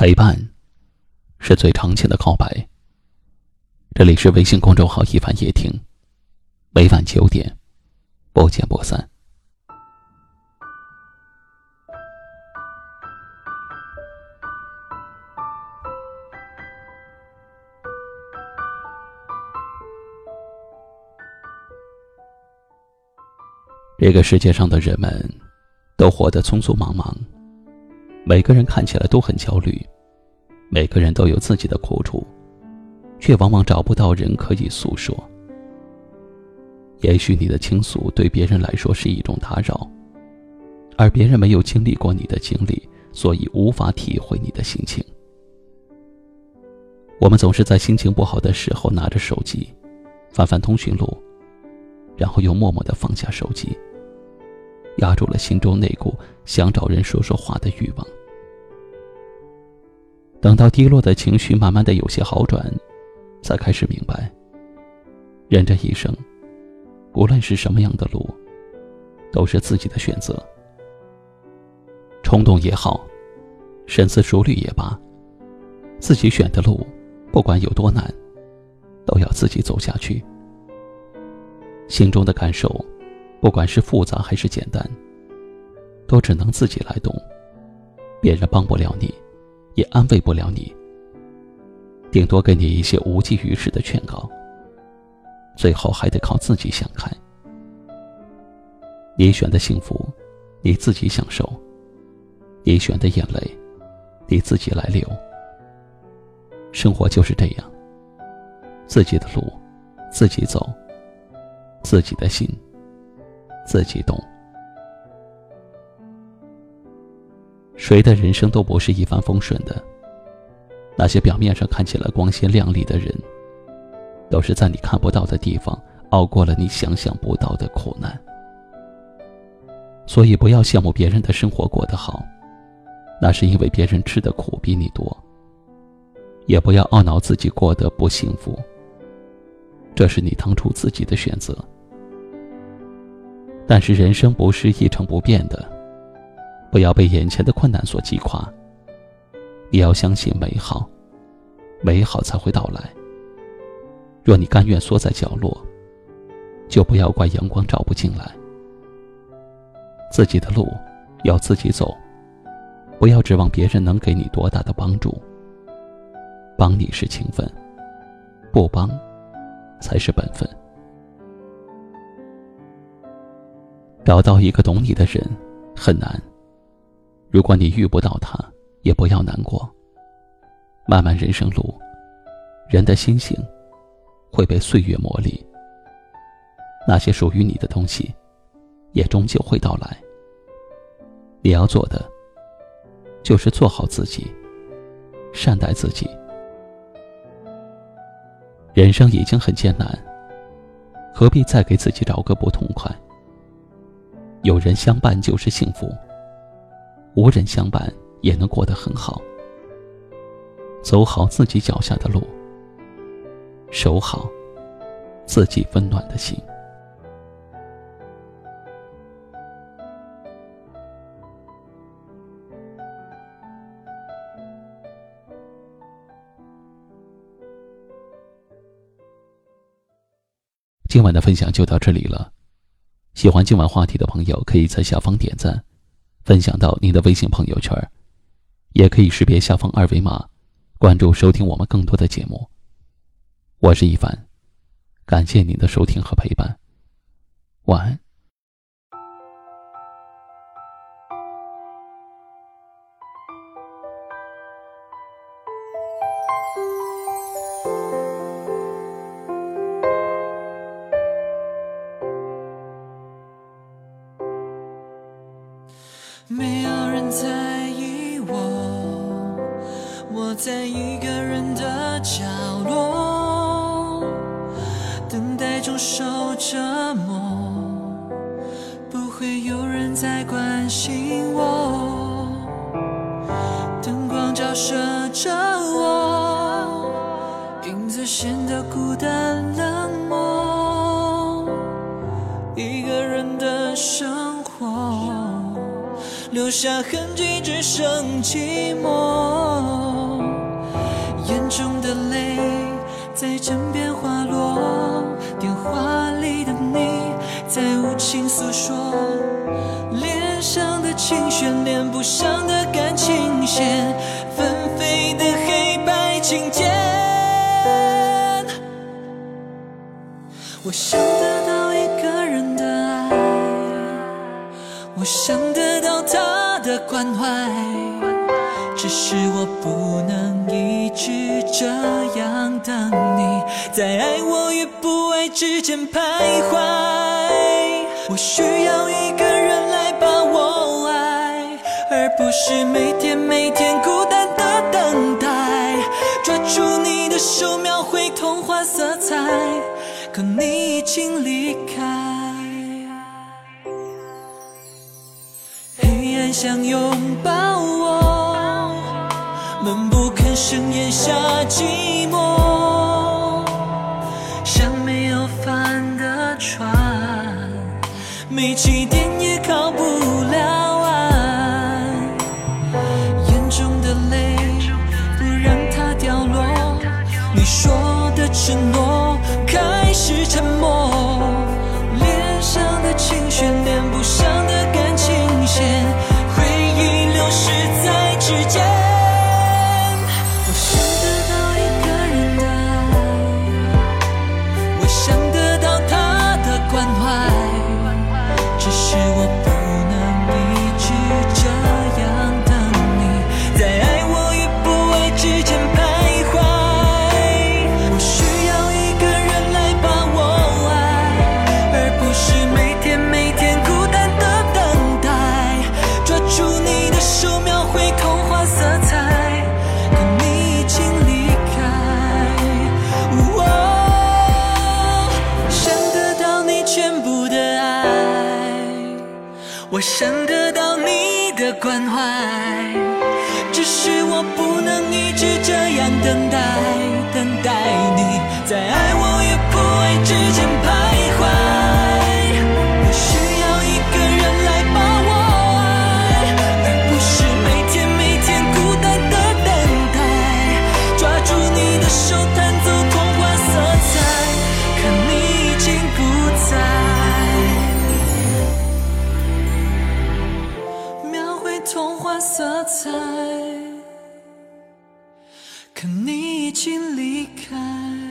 陪伴，是最长情的告白。这里是微信公众号“一凡夜听”，每晚九点，不见不散。这个世界上的人们，都活得匆匆忙忙。每个人看起来都很焦虑，每个人都有自己的苦楚，却往往找不到人可以诉说。也许你的倾诉对别人来说是一种打扰，而别人没有经历过你的经历，所以无法体会你的心情。我们总是在心情不好的时候拿着手机，翻翻通讯录，然后又默默的放下手机。压住了心中那股想找人说说话的欲望。等到低落的情绪慢慢的有些好转，才开始明白，人这一生，无论是什么样的路，都是自己的选择。冲动也好，深思熟虑也罢，自己选的路，不管有多难，都要自己走下去。心中的感受。不管是复杂还是简单，都只能自己来懂，别人帮不了你，也安慰不了你，顶多给你一些无济于事的劝告。最后还得靠自己想开。你选的幸福，你自己享受；你选的眼泪，你自己来流。生活就是这样，自己的路，自己走，自己的心。自己懂。谁的人生都不是一帆风顺的。那些表面上看起来光鲜亮丽的人，都是在你看不到的地方熬过了你想象不到的苦难。所以不要羡慕别人的生活过得好，那是因为别人吃的苦比你多。也不要懊恼自己过得不幸福，这是你当初自己的选择。但是人生不是一成不变的，不要被眼前的困难所击垮。你要相信美好，美好才会到来。若你甘愿缩在角落，就不要怪阳光照不进来。自己的路要自己走，不要指望别人能给你多大的帮助。帮你是情分，不帮才是本分。找到一个懂你的人很难。如果你遇不到他，也不要难过。漫漫人生路，人的心性会被岁月磨砺。那些属于你的东西，也终究会到来。你要做的，就是做好自己，善待自己。人生已经很艰难，何必再给自己找个不痛快？有人相伴就是幸福，无人相伴也能过得很好。走好自己脚下的路，守好自己温暖的心。今晚的分享就到这里了。喜欢今晚话题的朋友，可以在下方点赞，分享到您的微信朋友圈，也可以识别下方二维码，关注收听我们更多的节目。我是一凡，感谢您的收听和陪伴，晚安。我在一个人的角落，等待中受折磨，不会有人再关心我。灯光照射着我，影子显得孤单冷漠，一个人的生活。留下痕迹，只剩寂寞。我想得到一个人的爱，我想得到他的关怀，只是我不能一直这样等你，在爱我与不爱之间徘徊。我需要一个人来把我爱，而不是每天每天孤单的等待。抓住你的手，描绘童话色彩，可你已经离开。黑暗想拥抱我，闷不吭声咽下寂寞，像没有帆的船，没起点也靠不了岸。眼中的泪不让它掉落，你说的承诺沉默，可你已经离开。